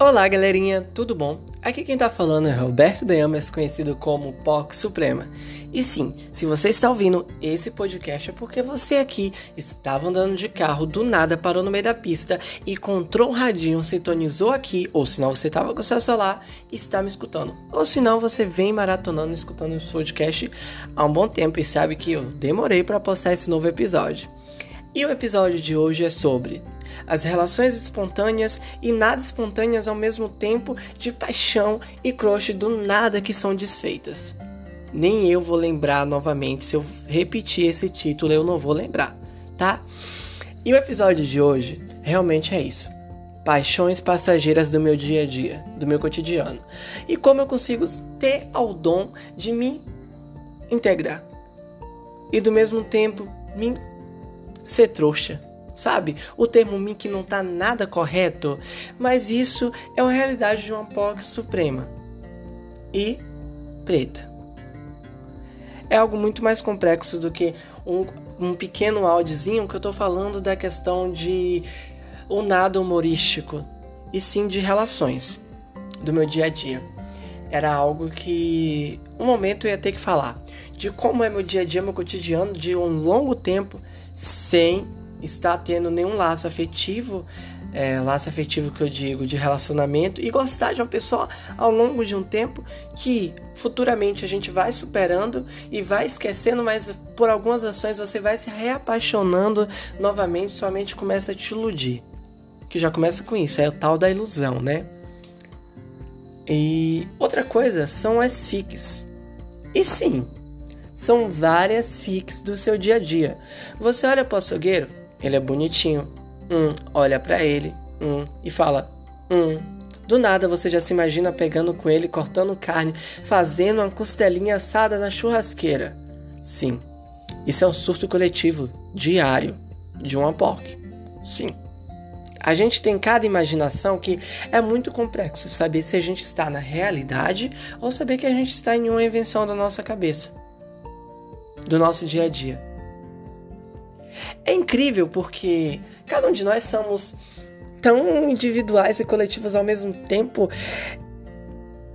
Olá, galerinha, tudo bom? Aqui quem tá falando é Roberto Deamas, conhecido como POC Suprema. E sim, se você está ouvindo esse podcast é porque você aqui estava andando de carro, do nada parou no meio da pista e encontrou o radinho, sintonizou aqui, ou senão você estava com o seu celular e está me escutando. Ou senão você vem maratonando escutando esse podcast há um bom tempo e sabe que eu demorei para postar esse novo episódio. E o episódio de hoje é sobre as relações espontâneas e nada espontâneas ao mesmo tempo de paixão e crush do nada que são desfeitas. Nem eu vou lembrar novamente, se eu repetir esse título eu não vou lembrar, tá? E o episódio de hoje realmente é isso. Paixões passageiras do meu dia a dia, do meu cotidiano. E como eu consigo ter ao dom de me integrar. E do mesmo tempo me ser trouxa. Sabe? O termo que não tá nada correto, mas isso é uma realidade de uma POC suprema e preta. É algo muito mais complexo do que um, um pequeno áudiozinho que eu tô falando da questão de o nada humorístico, e sim de relações do meu dia a dia. Era algo que um momento eu ia ter que falar de como é meu dia a dia, meu cotidiano, de um longo tempo sem estar tendo nenhum laço afetivo, é, laço afetivo que eu digo de relacionamento, e gostar de uma pessoa ao longo de um tempo que futuramente a gente vai superando e vai esquecendo, mas por algumas ações você vai se reapaixonando novamente, sua mente começa a te iludir. Que já começa com isso, é o tal da ilusão, né? E outra coisa são as fics. E sim, são várias fics do seu dia a dia. Você olha para o açougueiro, ele é bonitinho. Um, olha para ele, um, e fala, um. Do nada você já se imagina pegando com ele, cortando carne, fazendo uma costelinha assada na churrasqueira. Sim, isso é um surto coletivo, diário, de uma POC. Sim. A gente tem cada imaginação que é muito complexo saber se a gente está na realidade ou saber que a gente está em uma invenção da nossa cabeça do nosso dia a dia. É incrível porque cada um de nós somos tão individuais e coletivos ao mesmo tempo.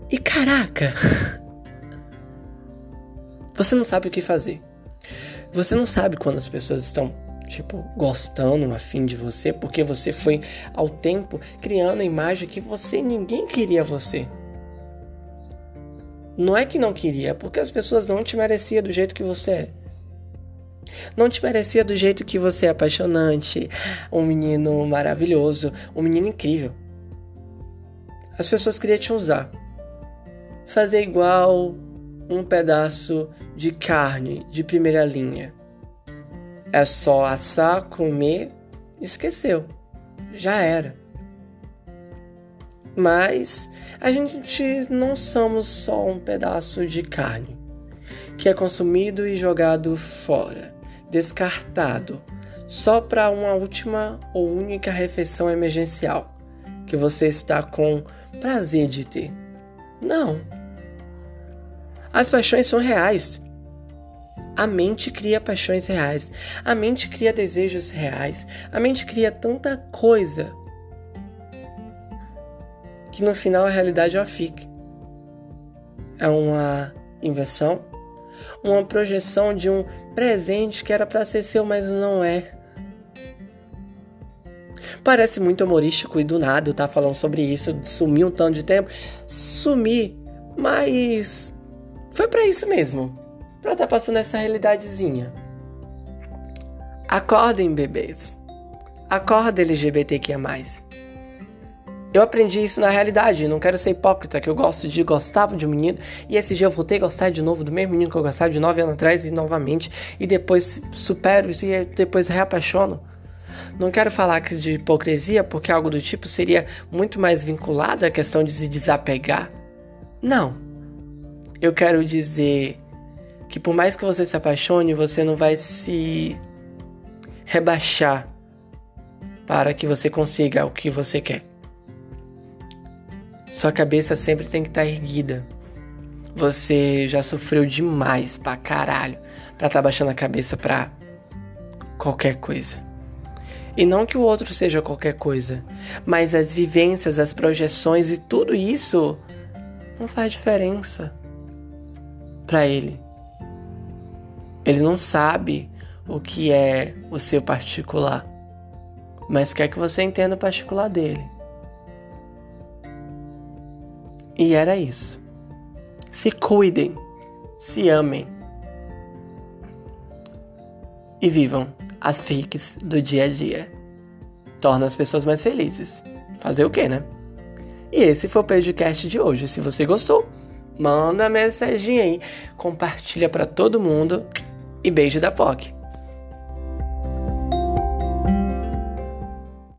E caraca! Você não sabe o que fazer. Você não sabe quando as pessoas estão, tipo, gostando, afim de você, porque você foi ao tempo criando a imagem que você ninguém queria você. Não é que não queria, é porque as pessoas não te mereciam do jeito que você é. Não te merecia do jeito que você é apaixonante, um menino maravilhoso, um menino incrível. As pessoas queriam te usar. Fazer igual um pedaço de carne de primeira linha. É só assar, comer, esqueceu. Já era. Mas a gente não somos só um pedaço de carne que é consumido e jogado fora, descartado, só para uma última ou única refeição emergencial que você está com prazer de ter. Não. As paixões são reais. A mente cria paixões reais. A mente cria desejos reais. A mente cria tanta coisa que no final a realidade é uma. É uma inversão, uma projeção de um presente que era para ser seu, mas não é. Parece muito humorístico e do nada tá falando sobre isso, sumir um tanto de tempo. Sumir, mas foi para isso mesmo. Pra tá passando essa realidadezinha. Acordem, bebês. Acorda LGBTQIA. Eu aprendi isso na realidade, não quero ser hipócrita, que eu gosto de gostava de um menino e esse dia eu voltei a gostar de novo do mesmo menino que eu gostava de nove anos atrás e novamente e depois supero isso e depois reapaixono. Não quero falar aqui de hipocrisia porque algo do tipo seria muito mais vinculado à questão de se desapegar. Não. Eu quero dizer que por mais que você se apaixone, você não vai se rebaixar para que você consiga o que você quer. Sua cabeça sempre tem que estar tá erguida. Você já sofreu demais pra caralho pra estar tá baixando a cabeça pra qualquer coisa. E não que o outro seja qualquer coisa, mas as vivências, as projeções e tudo isso não faz diferença para ele. Ele não sabe o que é o seu particular, mas quer que você entenda o particular dele. E era isso. Se cuidem, se amem e vivam as fakes do dia a dia. Torna as pessoas mais felizes. Fazer o quê, né? E esse foi o podcast de hoje. Se você gostou, manda mensagem aí, compartilha para todo mundo e beijo da POC.